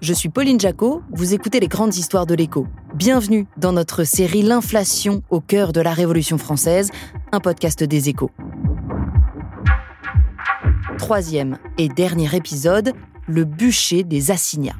Je suis Pauline Jacot, vous écoutez les grandes histoires de l'écho. Bienvenue dans notre série L'inflation au cœur de la Révolution française, un podcast des échos. Troisième et dernier épisode, le bûcher des assignats.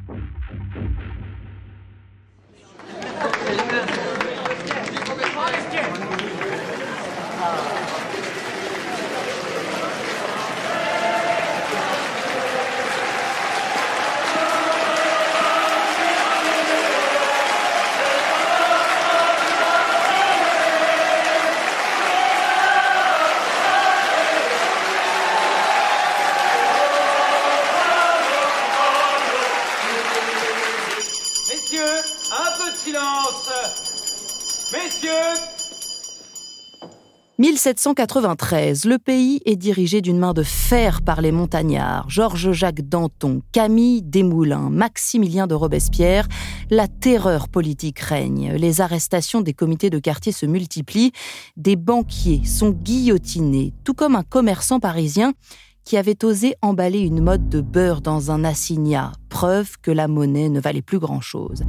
1793, le pays est dirigé d'une main de fer par les montagnards, Georges-Jacques Danton, Camille Desmoulins, Maximilien de Robespierre. La terreur politique règne, les arrestations des comités de quartier se multiplient, des banquiers sont guillotinés, tout comme un commerçant parisien qui avait osé emballer une mode de beurre dans un assignat, preuve que la monnaie ne valait plus grand-chose.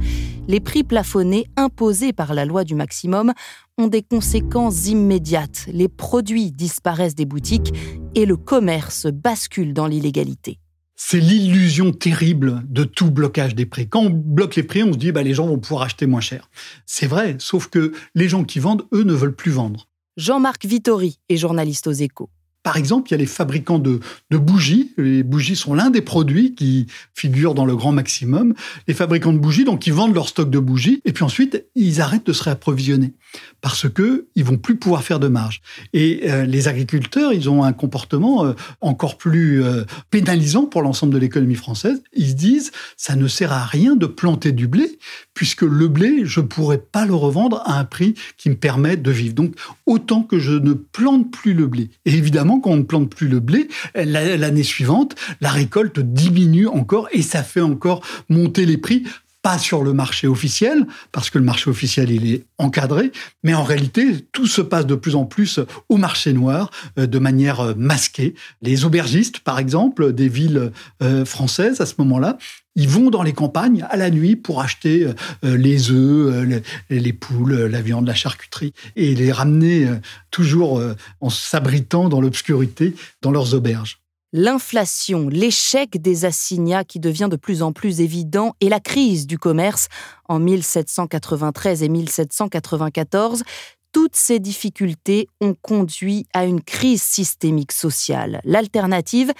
Les prix plafonnés imposés par la loi du maximum ont des conséquences immédiates. Les produits disparaissent des boutiques et le commerce bascule dans l'illégalité. C'est l'illusion terrible de tout blocage des prix. Quand on bloque les prix, on se dit bah, les gens vont pouvoir acheter moins cher. C'est vrai, sauf que les gens qui vendent, eux, ne veulent plus vendre. Jean-Marc Vittori est journaliste aux échos. Par exemple, il y a les fabricants de, bougies. Les bougies sont l'un des produits qui figurent dans le grand maximum. Les fabricants de bougies, donc, ils vendent leur stock de bougies et puis ensuite, ils arrêtent de se réapprovisionner parce que ils vont plus pouvoir faire de marge. Et euh, les agriculteurs, ils ont un comportement euh, encore plus euh, pénalisant pour l'ensemble de l'économie française. Ils se disent, ça ne sert à rien de planter du blé puisque le blé, je pourrais pas le revendre à un prix qui me permet de vivre. Donc, autant que je ne plante plus le blé. Et évidemment, quand on ne plante plus le blé, l'année suivante, la récolte diminue encore et ça fait encore monter les prix pas sur le marché officiel, parce que le marché officiel, il est encadré, mais en réalité, tout se passe de plus en plus au marché noir, euh, de manière euh, masquée. Les aubergistes, par exemple, des villes euh, françaises, à ce moment-là, ils vont dans les campagnes à la nuit pour acheter les œufs, les poules, la viande, la charcuterie, et les ramener toujours en s'abritant dans l'obscurité dans leurs auberges l'inflation, l'échec des assignats qui devient de plus en plus évident et la crise du commerce en 1793 et 1794, toutes ces difficultés ont conduit à une crise systémique sociale. L'alternative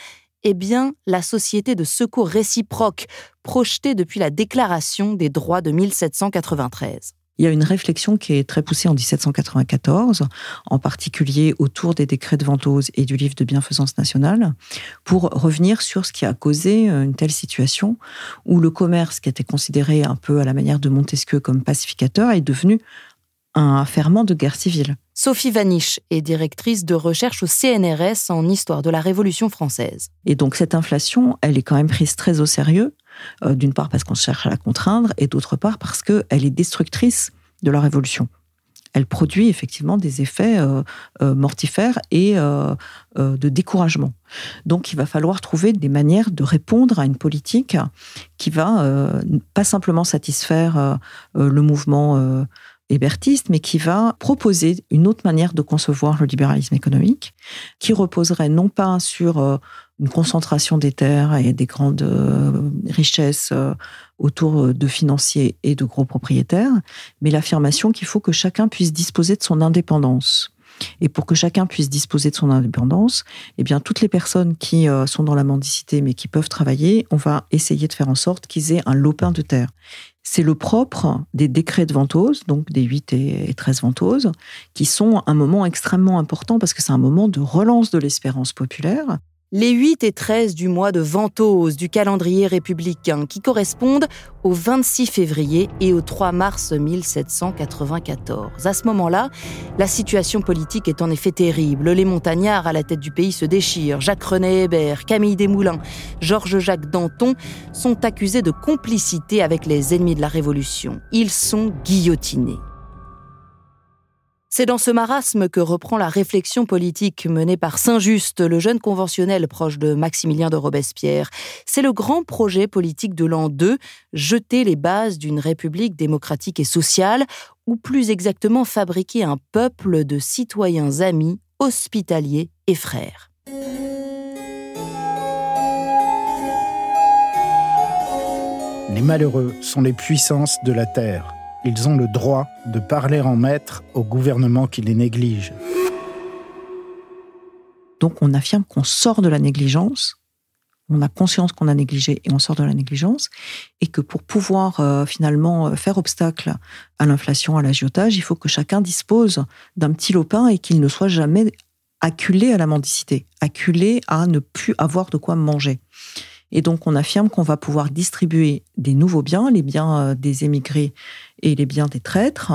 est bien la société de secours réciproque projetée depuis la Déclaration des droits de 1793 il y a une réflexion qui est très poussée en 1794, en particulier autour des décrets de Ventose et du livre de bienfaisance nationale, pour revenir sur ce qui a causé euh, une telle situation où le commerce, qui était considéré un peu à la manière de Montesquieu comme pacificateur, est devenu un ferment de guerre civile. Sophie Vaniche est directrice de recherche au CNRS en histoire de la Révolution française. Et donc cette inflation, elle est quand même prise très au sérieux. Euh, d'une part parce qu'on cherche à la contraindre, et d'autre part parce qu'elle est destructrice de la révolution. Elle produit effectivement des effets euh, euh, mortifères et de découragement. Donc il va falloir trouver des manières de répondre à une politique qui va pas simplement satisfaire le mouvement hébertiste, mais qui va proposer une autre manière de concevoir le libéralisme économique, qui reposerait non pas sur une concentration des terres et des grandes euh, richesses euh, autour euh, de financiers et de gros propriétaires, mais l'affirmation qu'il faut que chacun puisse disposer de son indépendance. Et pour que chacun puisse disposer de son indépendance, eh bien, toutes les personnes qui sont dans la mendicité mais qui peuvent travailler, on va essayer de faire en sorte qu'ils aient un lopin de terre. C'est le propre des décrets de Ventose, donc des 8 et 13 Ventoses, qui sont un moment extrêmement important parce que c'est un moment de relance de l'espérance populaire les 8 et 13 du mois de Ventose du calendrier républicain qui correspondent au 26 février et au 3 mars 1794. À ce moment-là, la situation politique est en effet terrible. Les montagnards à la tête du pays se déchirent. Jacques-René Hébert, Camille Desmoulins, Georges-Jacques Danton sont accusés de complicité avec les ennemis de la Révolution. Ils sont guillotinés. C'est dans ce marasme que reprend la réflexion politique menée par Saint-Just, le jeune conventionnel proche de Maximilien de Robespierre. C'est le grand projet politique de l'an 2, jeter les bases d'une république démocratique et sociale, ou plus exactement fabriquer un peuple de citoyens amis, hospitaliers et frères. Les malheureux sont les puissances de la terre ils ont le droit de parler en maître au gouvernement qui les néglige. Donc on affirme qu'on sort de la négligence, on a conscience qu'on a négligé et on sort de la négligence, et que pour pouvoir euh, finalement euh, faire obstacle à l'inflation, à l'agiotage, il faut que chacun dispose d'un petit lopin et qu'il ne soit jamais acculé à la mendicité, acculé à ne plus avoir de quoi manger. Et donc, on affirme qu'on va pouvoir distribuer des nouveaux biens, les biens euh, des émigrés et les biens des traîtres,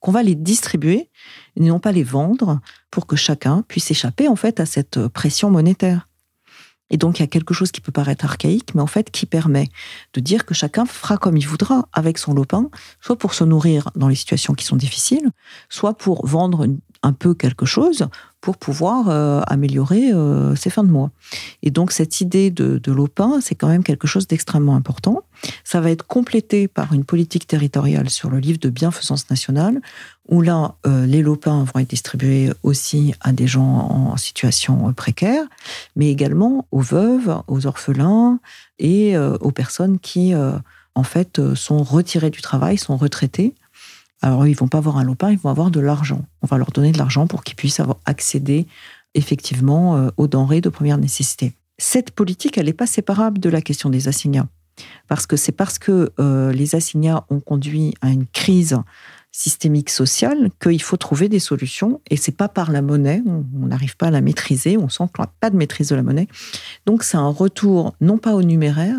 qu'on va les distribuer, et non pas les vendre, pour que chacun puisse échapper en fait à cette pression monétaire. Et donc, il y a quelque chose qui peut paraître archaïque, mais en fait qui permet de dire que chacun fera comme il voudra avec son lopin, soit pour se nourrir dans les situations qui sont difficiles, soit pour vendre un peu quelque chose pour pouvoir euh, améliorer euh, ses fins de mois. Et donc cette idée de, de l'OPIN, c'est quand même quelque chose d'extrêmement important. Ça va être complété par une politique territoriale sur le livre de bienfaisance nationale, où là, euh, les lopins vont être distribués aussi à des gens en situation précaire, mais également aux veuves, aux orphelins et aux personnes qui, en fait, sont retirées du travail, sont retraitées alors, ils vont pas avoir un lopin, ils vont avoir de l'argent. On va leur donner de l'argent pour qu'ils puissent avoir accéder effectivement euh, aux denrées de première nécessité. Cette politique, elle n'est pas séparable de la question des assignats. Parce que c'est parce que euh, les assignats ont conduit à une crise systémique sociale qu'il faut trouver des solutions. Et c'est pas par la monnaie, on n'arrive pas à la maîtriser, on sent qu'on n'a pas de maîtrise de la monnaie. Donc c'est un retour non pas au numéraire,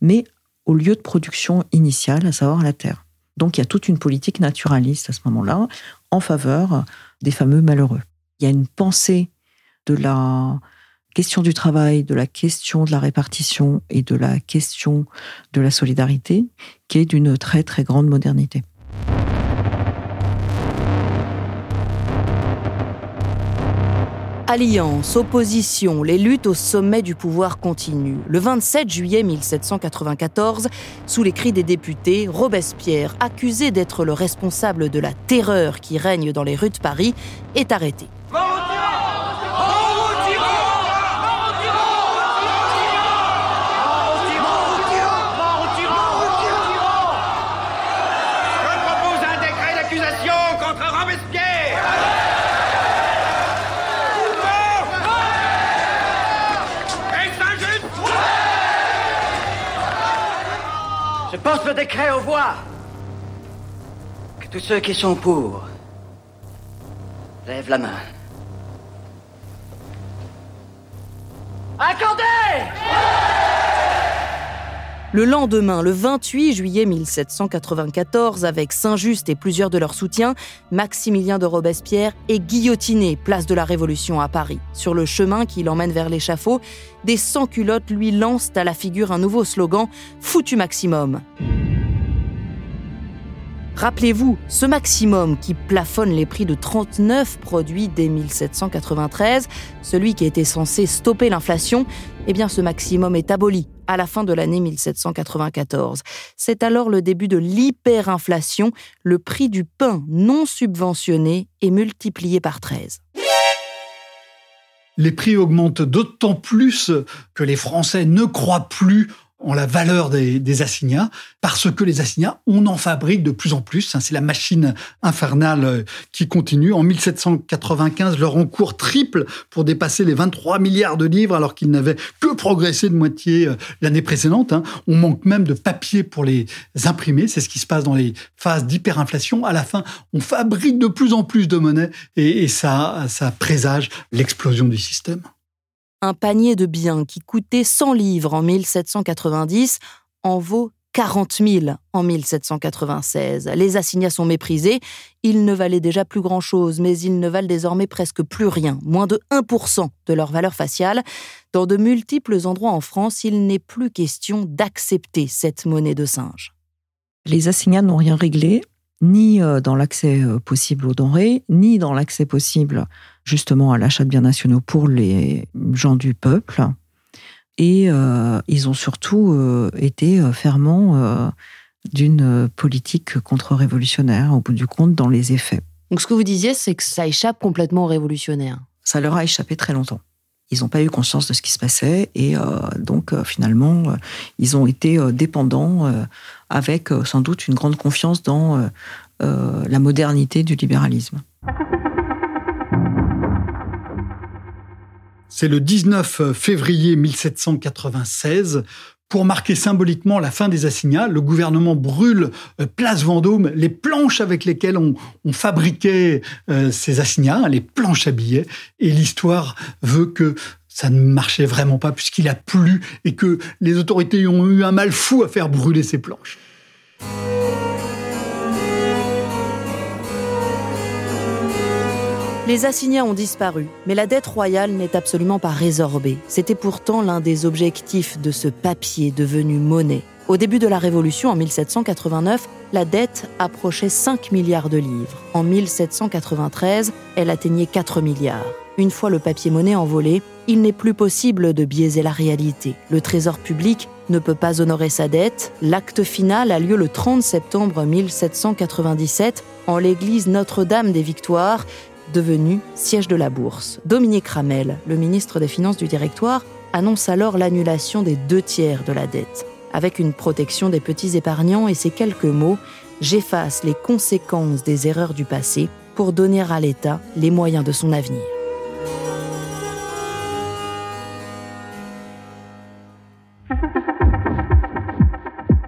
mais au lieu de production initial, à savoir la terre. Donc il y a toute une politique naturaliste à ce moment-là en faveur des fameux malheureux. Il y a une pensée de la question du travail, de la question de la répartition et de la question de la solidarité qui est d'une très très grande modernité. Alliance, opposition, les luttes au sommet du pouvoir continuent. Le 27 juillet 1794, sous les cris des députés, Robespierre, accusé d'être le responsable de la terreur qui règne dans les rues de Paris, est arrêté. Porte le décret aux voix. Que tous ceux qui sont pour lèvent la main. Accordez le lendemain, le 28 juillet 1794, avec Saint-Just et plusieurs de leurs soutiens, Maximilien de Robespierre est guillotiné place de la Révolution à Paris. Sur le chemin qui l'emmène vers l'échafaud, des sans-culottes lui lancent à la figure un nouveau slogan Foutu maximum. Rappelez-vous, ce maximum qui plafonne les prix de 39 produits dès 1793, celui qui était censé stopper l'inflation, eh bien ce maximum est aboli à la fin de l'année 1794. C'est alors le début de l'hyperinflation, le prix du pain non subventionné est multiplié par 13 les prix augmentent d'autant plus que les Français ne croient plus en la valeur des, assignats, parce que les assignats, on en fabrique de plus en plus. Hein, c'est la machine infernale euh, qui continue. En 1795, leur encours triple pour dépasser les 23 milliards de livres, alors qu'ils n'avaient que progressé de moitié euh, l'année précédente. Hein. On manque même de papier pour les imprimer. C'est ce qui se passe dans les phases d'hyperinflation. À la fin, on fabrique de plus en plus de monnaie et, et ça, ça présage l'explosion du système un panier de biens qui coûtait 100 livres en 1790 en vaut 40 000 en 1796. Les assignats sont méprisés. Ils ne valaient déjà plus grand-chose, mais ils ne valent désormais presque plus rien, moins de 1% de leur valeur faciale. Dans de multiples endroits en France, il n'est plus question d'accepter cette monnaie de singe. Les assignats n'ont rien réglé, ni dans l'accès possible aux denrées, ni dans l'accès possible justement à l'achat de biens nationaux pour les gens du peuple. Et ils ont surtout été ferments d'une politique contre-révolutionnaire, au bout du compte, dans les effets. Donc ce que vous disiez, c'est que ça échappe complètement aux révolutionnaires. Ça leur a échappé très longtemps. Ils n'ont pas eu conscience de ce qui se passait et euh, donc euh, finalement, euh, ils ont été dépendants avec sans doute une grande confiance dans la modernité du libéralisme. C'est le 19 février 1796 pour marquer symboliquement la fin des assignats, le gouvernement brûle euh, place Vendôme les planches avec lesquelles on, fabriquait euh, ces assignats, les planches à billets. Et l'histoire veut que ça ne marchait vraiment pas puisqu'il a plu et que les autorités ont eu un mal fou à faire brûler ces planches. Les assignats ont disparu, mais la dette royale n'est absolument pas résorbée. C'était pourtant l'un des objectifs de ce papier devenu monnaie. Au début de la Révolution, en 1789, la dette approchait 5 milliards de livres. En 1793, elle atteignait 4 milliards. Une fois le papier-monnaie envolé, il n'est plus possible de biaiser la réalité. Le Trésor public ne peut pas honorer sa dette. L'acte final a lieu le 30 septembre 1797 en l'église Notre-Dame des Victoires devenu siège de la bourse. Dominique Ramel, le ministre des Finances du Directoire, annonce alors l'annulation des deux tiers de la dette, avec une protection des petits épargnants et ces quelques mots J'efface les conséquences des erreurs du passé pour donner à l'État les moyens de son avenir.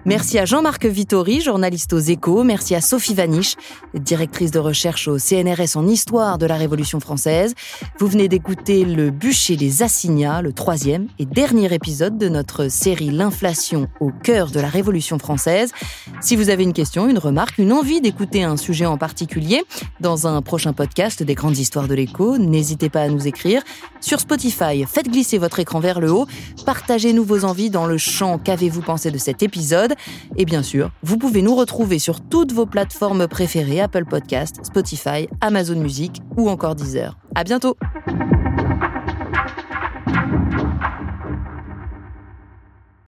Merci à Jean-Marc Vittori, journaliste aux Échos. Merci à Sophie Vaniche, directrice de recherche au CNRS en histoire de la Révolution française. Vous venez d'écouter Le bûcher des assignats, le troisième et dernier épisode de notre série L'inflation au cœur de la Révolution française. Si vous avez une question, une remarque, une envie d'écouter un sujet en particulier dans un prochain podcast des grandes histoires de l'écho, n'hésitez pas à nous écrire. Sur Spotify, faites glisser votre écran vers le haut, partagez-nous vos envies dans le champ Qu'avez-vous pensé de cet épisode? Et bien sûr, vous pouvez nous retrouver sur toutes vos plateformes préférées Apple Podcast, Spotify, Amazon Music ou encore Deezer. À bientôt.